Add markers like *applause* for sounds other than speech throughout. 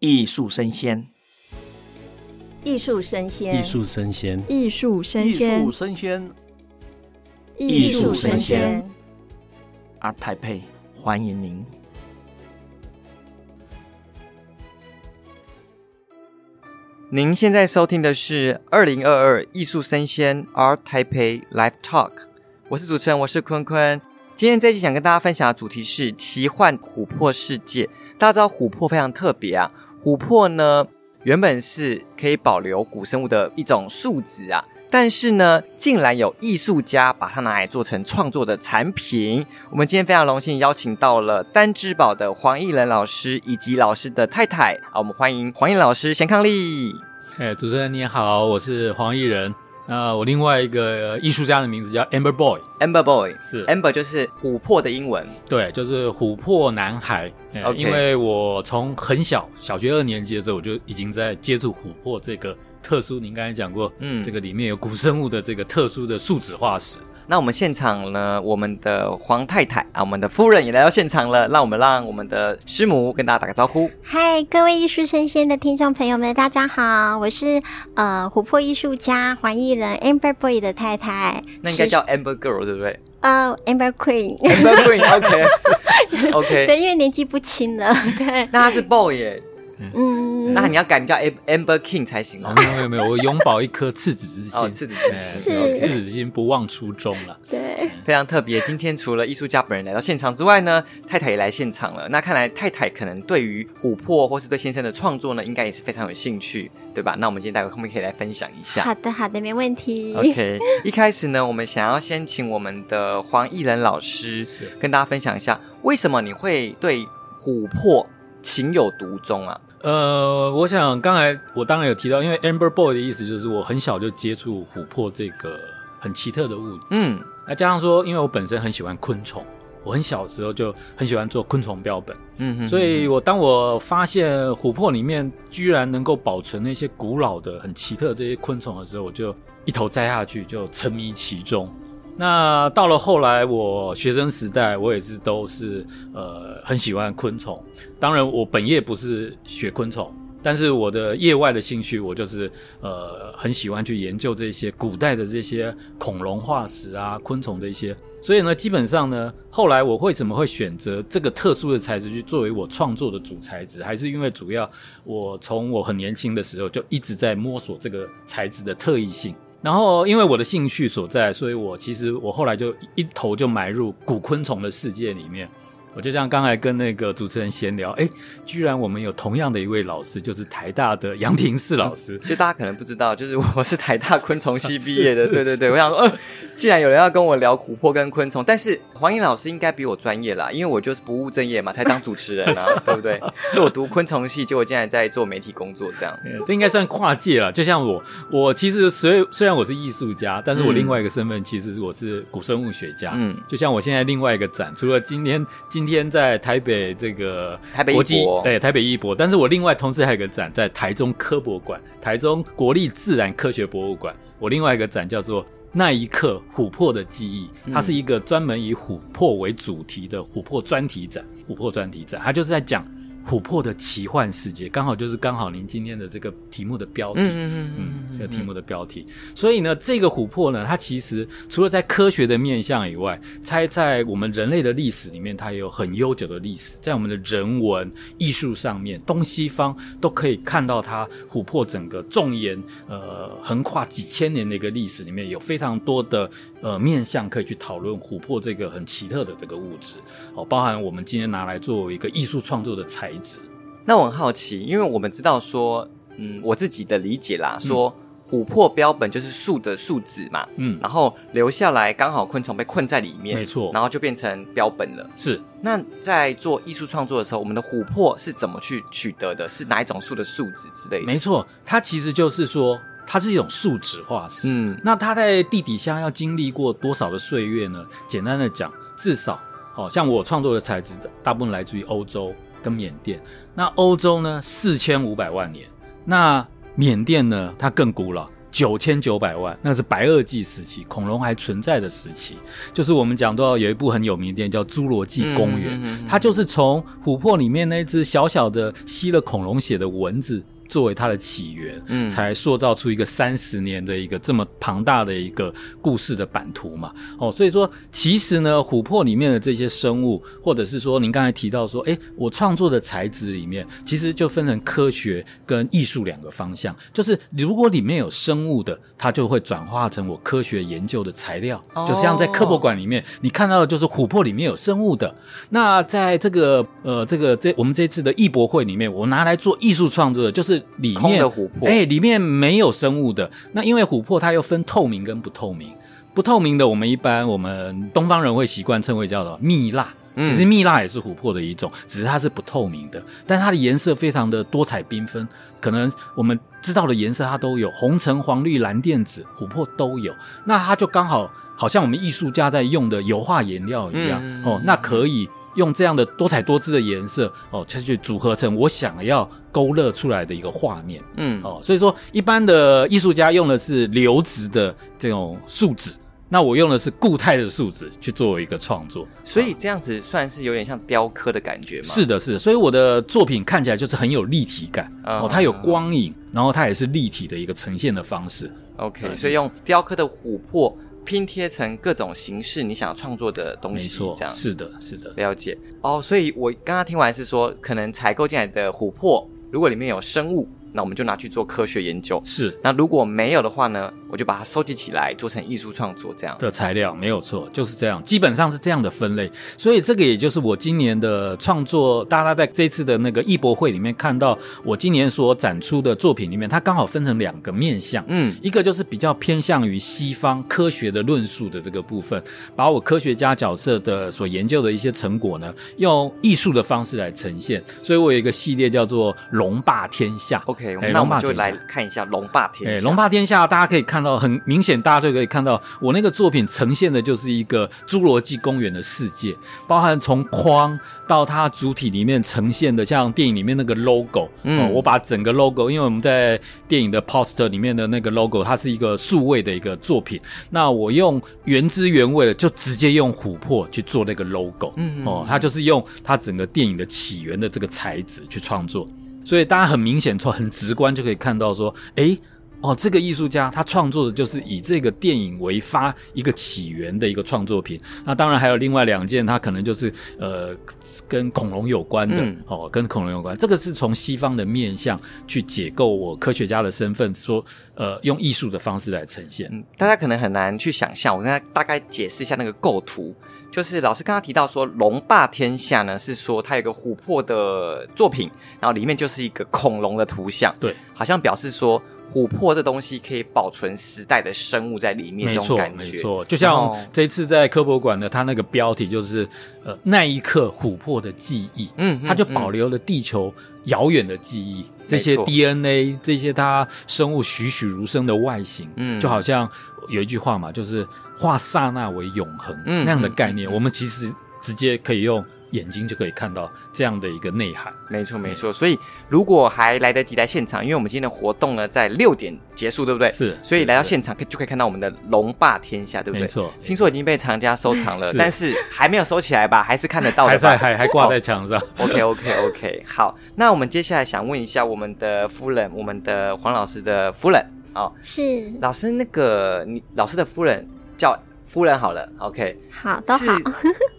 艺术生鲜，艺术生鲜，艺术生鲜，艺术生鲜，艺术生鲜，艺术声鲜。ART TAIPEI，欢迎您。您现在收听的是二零二二艺术生鲜 ART TAIPEI Live Talk，我是主持人，我是坤坤。今天这期想跟大家分享的主题是奇幻琥珀世界。大家知道琥珀非常特别啊。琥珀呢，原本是可以保留古生物的一种树脂啊，但是呢，竟然有艺术家把它拿来做成创作的产品。我们今天非常荣幸邀请到了丹之宝的黄义仁老师以及老师的太太，啊，我们欢迎黄义老师、贤康利。哎，主持人你好，我是黄义仁。那我另外一个艺术家的名字叫 Amber Boy，Amber Boy 是 Amber 就是琥珀的英文，对，就是琥珀男孩。因为我从很小，小学二年级的时候，我就已经在接触琥珀这个特殊。您刚才讲过，嗯，这个里面有古生物的这个特殊的树脂化石。那我们现场呢，我们的黄太太啊，我们的夫人也来到现场了。让我们让我们的师母跟大家打个招呼。嗨，各位艺术生鲜的听众朋友们，大家好，我是呃琥珀艺术家黄艺人 Amber Boy 的太太。那应该叫 Amber Girl 对不对？呃、uh,，Amber Queen。Amber Queen，OK，OK。okay. *laughs* okay. 对，因为年纪不轻了。对，那他是 Boy 耶。嗯，那你要改名叫 Amber King 才行哦。没有没有没有，我永葆一颗赤子之心。哦，赤子之心是赤子之心，不忘初衷了。对，非常特别。今天除了艺术家本人来到现场之外呢，太太也来现场了。那看来太太可能对于琥珀或是对先生的创作呢，应该也是非常有兴趣，对吧？那我们今天待会后面可以来分享一下。好的，好的，没问题。OK，一开始呢，我们想要先请我们的黄义仁老师跟大家分享一下，为什么你会对琥珀情有独钟啊？呃，我想刚才我当然有提到，因为 Amber Boy 的意思就是我很小就接触琥珀这个很奇特的物质，嗯，那加上说，因为我本身很喜欢昆虫，我很小的时候就很喜欢做昆虫标本，嗯哼，所以我当我发现琥珀里面居然能够保存那些古老的很奇特的这些昆虫的时候，我就一头栽下去，就沉迷其中。那到了后来，我学生时代，我也是都是呃很喜欢昆虫。当然，我本业不是学昆虫，但是我的业外的兴趣，我就是呃很喜欢去研究这些古代的这些恐龙化石啊、昆虫的一些。所以呢，基本上呢，后来我为什么会选择这个特殊的材质去作为我创作的主材质，还是因为主要我从我很年轻的时候就一直在摸索这个材质的特异性。然后，因为我的兴趣所在，所以我其实我后来就一头就埋入古昆虫的世界里面。我就像刚才跟那个主持人闲聊，哎，居然我们有同样的一位老师，就是台大的杨平四老师。就大家可能不知道，就是我是台大昆虫系毕业的。*laughs* 对对对，我想说，呃，既然有人要跟我聊琥珀跟昆虫，但是黄英老师应该比我专业啦，因为我就是不务正业嘛，才当主持人啊，*laughs* 对不对？就我读昆虫系，结果竟然在做媒体工作，这样，*laughs* 这应该算跨界了。就像我，我其实虽虽然我是艺术家，但是我另外一个身份其实是我是古生物学家。嗯，就像我现在另外一个展，除了今天今。天在台北这个台北艺博，对台北艺博，但是我另外同时还有个展在台中科博馆，台中国立自然科学博物馆。我另外一个展叫做《那一刻琥珀的记忆》，它是一个专门以琥珀为主题的琥珀专题展，琥珀专题展，它就是在讲。琥珀的奇幻世界，刚好就是刚好您今天的这个题目的标题，嗯嗯嗯，嗯，这个题目的标题。所以呢，这个琥珀呢，它其实除了在科学的面向以外，它在我们人类的历史里面，它也有很悠久的历史，在我们的人文艺术上面，东西方都可以看到它琥珀整个纵延呃横跨几千年的一个历史里面，有非常多的呃面向可以去讨论琥珀这个很奇特的这个物质哦，包含我们今天拿来作为一个艺术创作的材质。那我很好奇，因为我们知道说，嗯，我自己的理解啦，说琥珀标本就是树的树脂嘛，嗯，然后留下来刚好昆虫被困在里面，没错，然后就变成标本了。是。那在做艺术创作的时候，我们的琥珀是怎么去取得的？是哪一种树的树脂之类的？没错，它其实就是说，它是一种树脂化石。嗯，那它在地底下要经历过多少的岁月呢？简单的讲，至少，哦，像我创作的材质，大部分来自于欧洲。跟缅甸，那欧洲呢，四千五百万年，那缅甸呢，它更古老，九千九百万，那是白垩纪时期，恐龙还存在的时期。就是我们讲到有一部很有名的电影叫《侏罗纪公园》，嗯嗯嗯嗯，它就是从琥珀里面那只小小的吸了恐龙血的蚊子。作为它的起源，嗯，才塑造出一个三十年的一个这么庞大的一个故事的版图嘛。哦，所以说其实呢，琥珀里面的这些生物，或者是说您刚才提到说，诶，我创作的材质里面，其实就分成科学跟艺术两个方向。就是如果里面有生物的，它就会转化成我科学研究的材料。哦，就像在科博馆里面，你看到的就是琥珀里面有生物的。那在这个呃这个这我们这次的艺博会里面，我拿来做艺术创作的，就是。里面的琥珀，哎，里面没有生物的。那因为琥珀它又分透明跟不透明，不透明的我们一般我们东方人会习惯称为叫做蜜蜡。其实蜜蜡也是琥珀的一种，只是它是不透明的，但它的颜色非常的多彩缤纷。可能我们知道的颜色它都有，红橙黄绿蓝靛紫，琥珀都有。那它就刚好好像我们艺术家在用的油画颜料一样哦，那可以。用这样的多彩多姿的颜色哦，它去组合成我想要勾勒出来的一个画面。嗯，哦，所以说一般的艺术家用的是流质的这种树脂，那我用的是固态的树脂去作为一个创作。所以这样子算是有点像雕刻的感觉吗？是的，是的。所以我的作品看起来就是很有立体感哦，它有光影，然后它也是立体的一个呈现的方式。OK，所以用雕刻的琥珀。拼贴成各种形式，你想要创作的东西，这样是的，是的，了解哦。所以我刚刚听完是说，可能采购进来的琥珀，如果里面有生物。那我们就拿去做科学研究。是，那如果没有的话呢，我就把它收集起来，做成艺术创作这样的材料，没有错，就是这样，基本上是这样的分类。所以这个也就是我今年的创作，大家在这次的那个艺博会里面看到我今年所展出的作品里面，它刚好分成两个面向，嗯，一个就是比较偏向于西方科学的论述的这个部分，把我科学家角色的所研究的一些成果呢，用艺术的方式来呈现。所以我有一个系列叫做“龙霸天下”。OK，那我们就来看一下《龙霸天下》。龙霸天下，大家可以看到，很明显，大家就可以看到，我那个作品呈现的就是一个侏罗纪公园的世界，包含从框到它主体里面呈现的，像电影里面那个 logo，嗯，我把整个 logo，因为我们在电影的 poster 里面的那个 logo，它是一个数位的一个作品，那我用原汁原味的，就直接用琥珀去做那个 logo，嗯，哦，它就是用它整个电影的起源的这个材质去创作。所以大家很明显，从很直观就可以看到说，诶，哦，这个艺术家他创作的就是以这个电影为发一个起源的一个创作品。那当然还有另外两件，他可能就是呃跟恐龙有关的，嗯、哦，跟恐龙有关。这个是从西方的面向去解构我科学家的身份，说呃用艺术的方式来呈现。嗯，大家可能很难去想象，我跟大家大概解释一下那个构图。就是老师刚刚提到说，龙霸天下呢，是说它有个琥珀的作品，然后里面就是一个恐龙的图像，对，好像表示说琥珀这东西可以保存时代的生物在里面，这种感觉，没错，就像这一次在科博馆的，它那个标题就是呃那一刻琥珀的记忆，嗯，它就保留了地球遥远的记忆，嗯、这些 DNA，这些它生物栩栩如生的外形，嗯，就好像。有一句话嘛，就是化刹那为永恒，嗯，那样的概念，嗯，我们其实直接可以用眼睛就可以看到这样的一个内涵。没错，没错。所以如果还来得及来现场，因为我们今天的活动呢在六点结束，对不对？是。所以来到现场可就可以看到我们的龙霸天下，对不对？没错。听说已经被藏家收藏了，*laughs* 是，但是还没有收起来吧？还是看得到的吧？还在，还还挂在墙上。Oh, *laughs* OK，OK，OK。好，那我们接下来想问一下我们的夫人，我们的黄老师的夫人。哦，是老师，那个你老师的夫人叫夫人好了，OK，好，都好。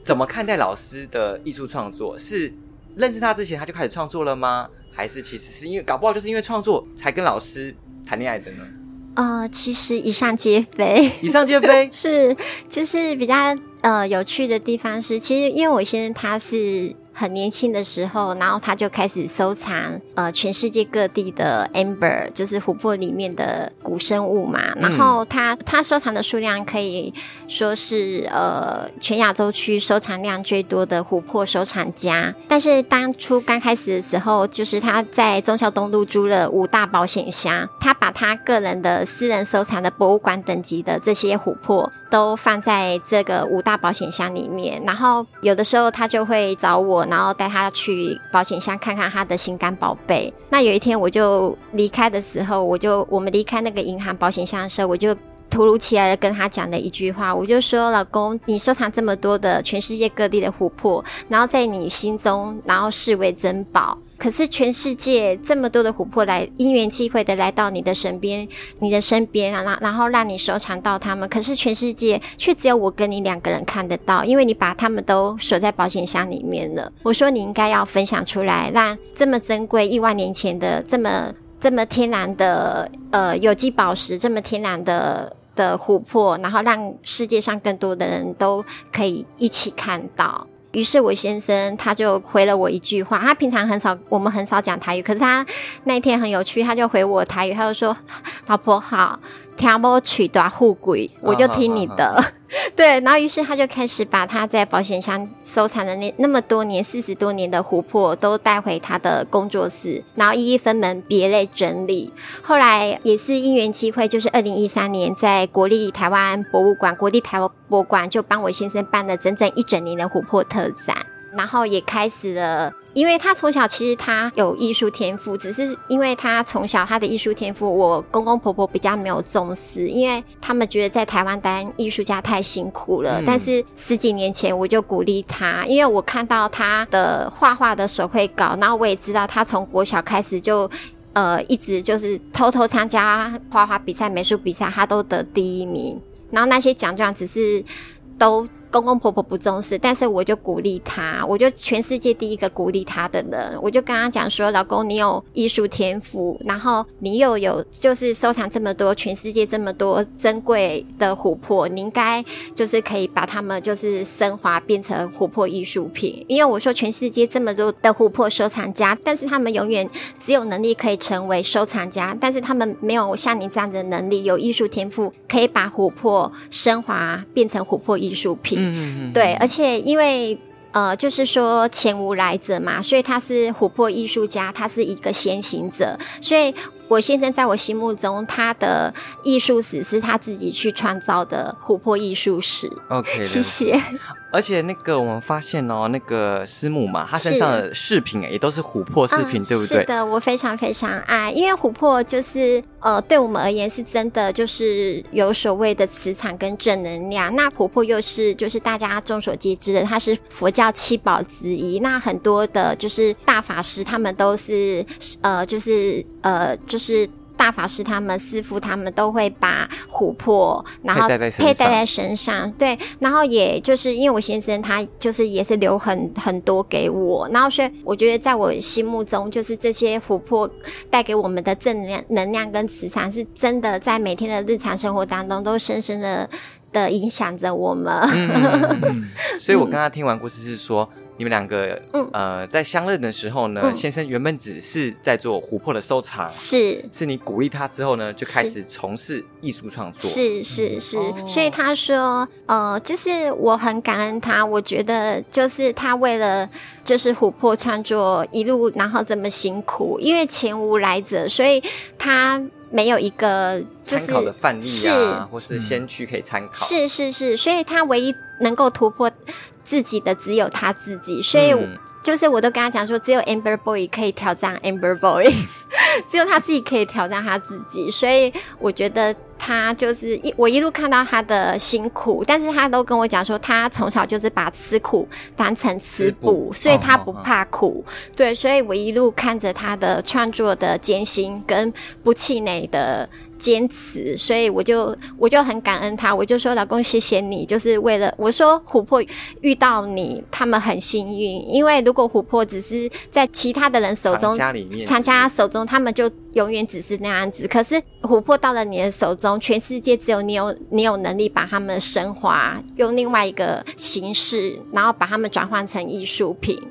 怎么看待老师的艺术创作？是认识他之前他就开始创作了吗？还是其实是因为搞不好就是因为创作才跟老师谈恋爱的呢？呃，其实以上皆非，以上皆非 *laughs* 是，就是比较呃有趣的地方是，其实因为我先生他是。很年轻的时候，然后他就开始收藏呃全世界各地的 amber，就是琥珀里面的古生物嘛。嗯、然后他他收藏的数量可以说是呃全亚洲区收藏量最多的琥珀收藏家。但是当初刚开始的时候，就是他在忠孝东路租了五大保险箱，他把他个人的私人收藏的博物馆等级的这些琥珀，都放在这个五大保险箱里面。然后有的时候他就会找我，然后带他去保险箱看看他的心肝宝贝。那有一天我就离开的时候，我就我们离开那个银行保险箱的时候，我就。突如其来的跟他讲的一句话，我就说：“老公，你收藏这么多的全世界各地的琥珀，然后在你心中，然后视为珍宝。可是全世界这么多的琥珀来因缘际会的来到你的身边，你的身边，然然后让你收藏到他们。可是全世界却只有我跟你两个人看得到，因为你把他们都锁在保险箱里面了。我说你应该要分享出来，让这么珍贵亿万年前的这么这么天然的呃有机宝石，这么天然的。”的琥珀，然后让世界上更多的人都可以一起看到。于是我先生他就回了我一句话，他平常很少，我们很少讲台语，可是他那一天很有趣，他就回我台语，他就说：“老婆好。”听我取大富贵，我就听你的。Oh, oh, oh, oh. *laughs* 对，然后于是他就开始把他在保险箱收藏的那那么多年、四十多年的琥珀都带回他的工作室，然后一一分门别类整理。后来也是因缘机会，就是二零一三年在国立台湾博物馆、国立台湾博物馆就帮我先生办了整整一整年的琥珀特展，然后也开始了。因为他从小其实他有艺术天赋，只是因为他从小他的艺术天赋，我公公婆婆比较没有重视，因为他们觉得在台湾当艺术家太辛苦了。嗯。但是十几年前我就鼓励他，因为我看到他的画画的手绘稿，然后我也知道他从国小开始就呃一直就是偷偷参加画画比赛、美术比赛，他都得第一名。然后那些奖状只是都。公公婆婆不重视，但是我就鼓励他，我就全世界第一个鼓励他的人，我就跟他讲说：“老公，你有艺术天赋，然后你又有就是收藏这么多全世界这么多珍贵的琥珀，你应该就是可以把它们就是升华变成琥珀艺术品。因为我说全世界这么多的琥珀收藏家，但是他们永远只有能力可以成为收藏家，但是他们没有像你这样的能力，有艺术天赋可以把琥珀升华变成琥珀艺术品。”嗯嗯嗯，对，而且因为呃，就是说前无来者嘛，所以他是琥珀艺术家，他是一个先行者，所以我先生在我心目中，他的艺术史是他自己去创造的琥珀艺术史。OK，谢谢。而且那个我们发现哦，那个师母嘛，她身上的饰品也都是琥珀饰品，嗯，对不对？是的，我非常非常爱，因为琥珀就是呃，对我们而言是真的，就是有所谓的磁场跟正能量。那琥珀又是就是大家众所皆知的，它是佛教七宝之一。那很多的就是大法师，他们都是呃，就是呃，就是。大法师他们师傅他们都会把琥珀，然后佩戴在身上，对，然后也就是因为我先生他就是也是留很很多给我，然后所以我觉得在我心目中，就是这些琥珀带给我们的正能量、能量跟磁场，是真的在每天的日常生活当中都深深的的影响着我们。嗯、所以我刚刚听完故事是说。你们两个，嗯，呃，在相认的时候呢，嗯，先生原本只是在做琥珀的收藏，是，是你鼓励他之后呢，就开始从事艺术创作，是是是，嗯，所以他说，呃，就是我很感恩他，我觉得就是他为了就是琥珀创作一路，然后这么辛苦，因为前无来者，所以他。没有一个就是参考的范例啊，或是先驱可以参考。是是是，所以他唯一能够突破自己的只有他自己。所以就是我都跟他讲说，只有 Amber Boy 可以挑战 Amber Boy，*laughs* 只有他自己可以挑战他自己。所以我觉得。他就是一，我一路看到他的辛苦，但是他都跟我讲说，他从小就是把吃苦当成吃补，所以他不怕苦。哦、对，所以我一路看着他的创作的艰辛跟不气馁的。坚持，所以我就我就很感恩他，我就说，老公谢谢你，就是为了我说琥珀遇到你，他们很幸运，因为如果琥珀只是在其他的人手中，藏家里面，藏家手中，他们就永远只是那样子。可是琥珀到了你的手中，全世界只有你有你有能力把它们升华，用另外一个形式，然后把它们转换成艺术品，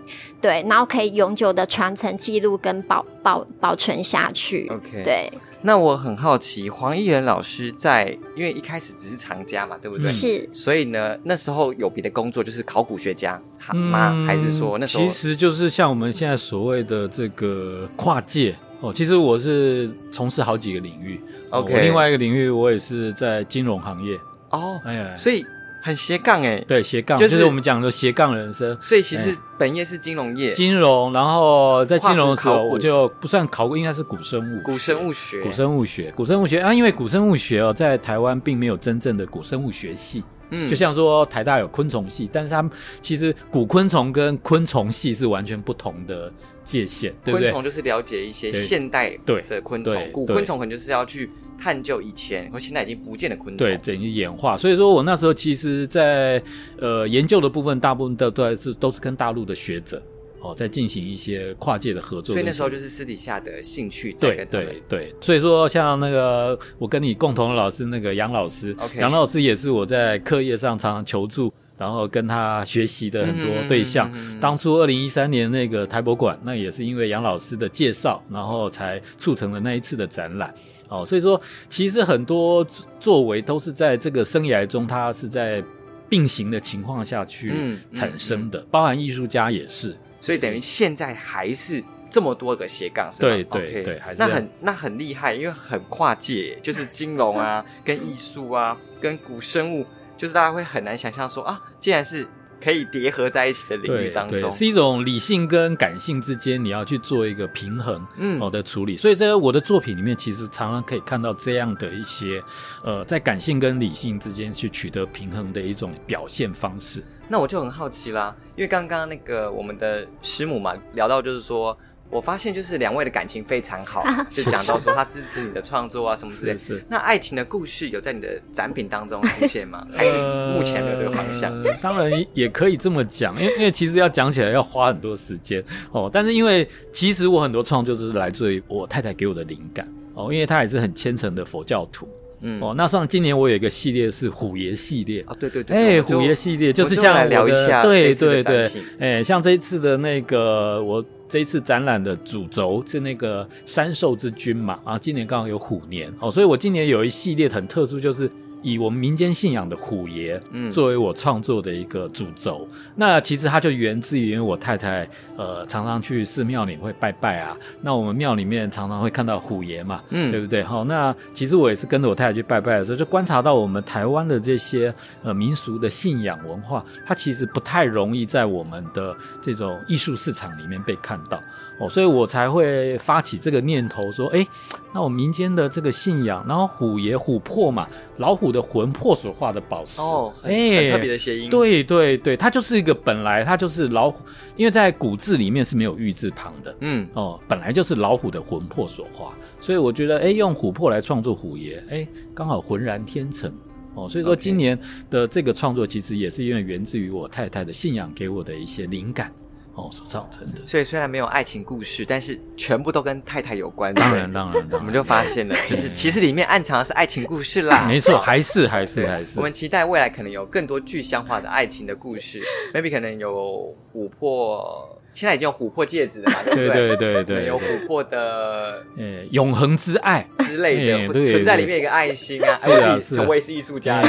对，然后可以永久的传承、记录跟保保保存下去。OK，对。那我很好奇，黄艺仁老师在，因为一开始只是藏家嘛，对不对？是。所以呢，那时候有别的工作，就是考古学家吗？嗯、还是说那时候其实就是像我们现在所谓的这个跨界哦，其实我是从事好几个领域。OK，哦，另外一个领域我也是在金融行业。哦，哎呀，所以。很斜杠哎，对，斜杠就是我们讲的斜杠人生。所以其实本业是金融业，金融，然后在金融的时候我就不算考过，应该是古生物，古生物学，古生物学，古生物学啊，因为古生物学哦，在台湾并没有真正的古生物学系，嗯，就像说台大有昆虫系，但是他们其实古昆虫跟昆虫系是完全不同的界限，对不对？昆虫就是了解一些现代对的昆虫，古昆虫可能就是要去。探究以前和现在已经不见的昆虫，对，整个演化。所以说我那时候其实在，在呃研究的部分，大部分都都是都是跟大陆的学者哦，在进行一些跨界的合作。所以那时候就是私底下的兴趣在跟他们。对对对。所以说，像那个我跟你共同的老师那个杨老师.杨老师也是我在课业上常常求助。然后跟他学习的很多对象，嗯嗯、当初二零一三年那个台博馆，那也是因为杨老师的介绍，然后才促成了那一次的展览。哦，所以说其实很多作为都是在这个生涯中，他是在并行的情况下去产生的，包含艺术家也是。所以等于现在还是这么多个斜杠，是吧？对对对，还是那很那很厉害，因为很跨界，就是金融啊，*laughs* 跟艺术啊，跟古生物。就是大家会很难想象说啊，既然是可以叠合在一起的领域当中，是一种理性跟感性之间你要去做一个平衡，嗯，好的处理。嗯、所以在我的作品里面，其实常常可以看到这样的一些，呃，在感性跟理性之间去取得平衡的一种表现方式。那我就很好奇啦，因为刚刚那个我们的师母嘛，聊到就是说。我发现就是两位的感情非常好，就讲到说他支持你的创作啊什么之类的。是是，那爱情的故事有在你的展品当中出现吗？*laughs* 还是目前没有这个方向？呃、当然也可以这么讲，因为因为其实要讲起来要花很多时间哦。但是因为其实我很多创作就是来自于我太太给我的灵感哦，因为她也是很虔诚的佛教徒。嗯哦，那像今年我有一个系列是虎爷系列啊，对对对，哎，虎爷系列就是这样来聊一下，对对对，哎，像这一次的那个我。这一次展览的主轴是那个三兽之君嘛，啊，今年刚好有虎年哦，所以我今年有一系列很特殊，就是。以我们民间信仰的虎爷，嗯，作为我创作的一个主轴，嗯、那其实它就源自于因为我太太，呃，常常去寺庙里会拜拜啊，那我们庙里面常常会看到虎爷嘛，嗯，对不对？好，那其实我也是跟着我太太去拜拜的时候，就观察到我们台湾的这些呃民俗的信仰文化，它其实不太容易在我们的这种艺术市场里面被看到。哦，所以我才会发起这个念头，说，哎，那我民间的这个信仰，然后虎爷、琥珀嘛，老虎的魂魄所化的宝石，哦，哎，很特别的谐音，对对对，它就是一个本来它就是老虎，因为在古字里面是没有玉字旁的，嗯，哦，本来就是老虎的魂魄所化，所以我觉得，哎，用琥珀来创作虎爷，哎，刚好浑然天成，哦，所以说今年的这个创作其实也是因为源自于我太太的信仰给我的一些灵感。哦，所造成的。所以虽然没有爱情故事，但是全部都跟太太有关。当然，当然，当然，我们就发现了，就是其实里面暗藏的是爱情故事啦。没错，还是还是还是。我们期待未来可能有更多具象化的爱情的故事，maybe 可能有琥珀。现在已经有琥珀戒指了嘛？*laughs* 对不对？对对对对，有琥珀的呃永恒之爱之类的，存在里面一个爱心啊。是啊，是。我也是艺术家。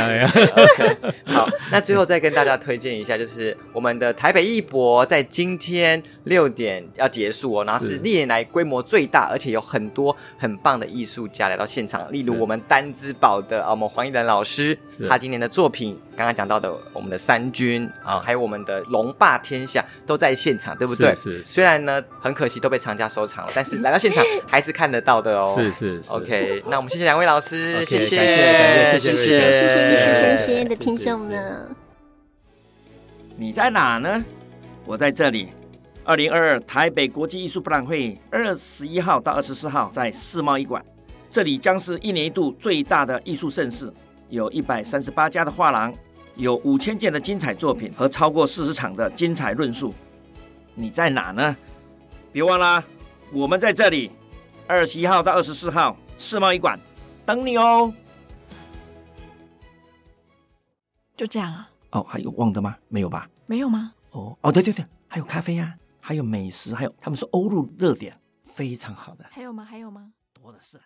*laughs* 好，那最后再跟大家推荐一下，就是我们的台北艺博在今天六点要结束哦，然后是历年来规模最大，而且有很多很棒的艺术家来到现场，例如我们丹之宝的啊，我们黄义仁老师，他今年的作品，刚刚讲到的我们的三军啊，还有我们的龙霸天下都在现场，对不对？对，是，是，虽然呢很可惜都被藏家收藏了，但是来到现场 *laughs* 还是看得到的哦。是是是，OK，那我们谢谢两位老师，okay, 谢谢，谢谢，谢谢，谢谢，谢谢艺术生鲜的听众们。你在哪呢？我在这里。二零二二台北国际艺术博览会二十一号到二十四号在世贸一馆，这里将是一年一度最大的艺术盛事，有一百三十八家的画廊，有五千件的精彩作品和超过四十场的精彩论述。你在哪呢？别忘了，我们在这里，二十一号到二十四号世贸一馆等你哦。就这样啊？哦，还有忘的吗？没有吧？没有吗？哦哦，对对对，还有咖啡呀、啊，还有美食，还有他们说欧陆热点，非常好的。还有吗？还有吗？多的是。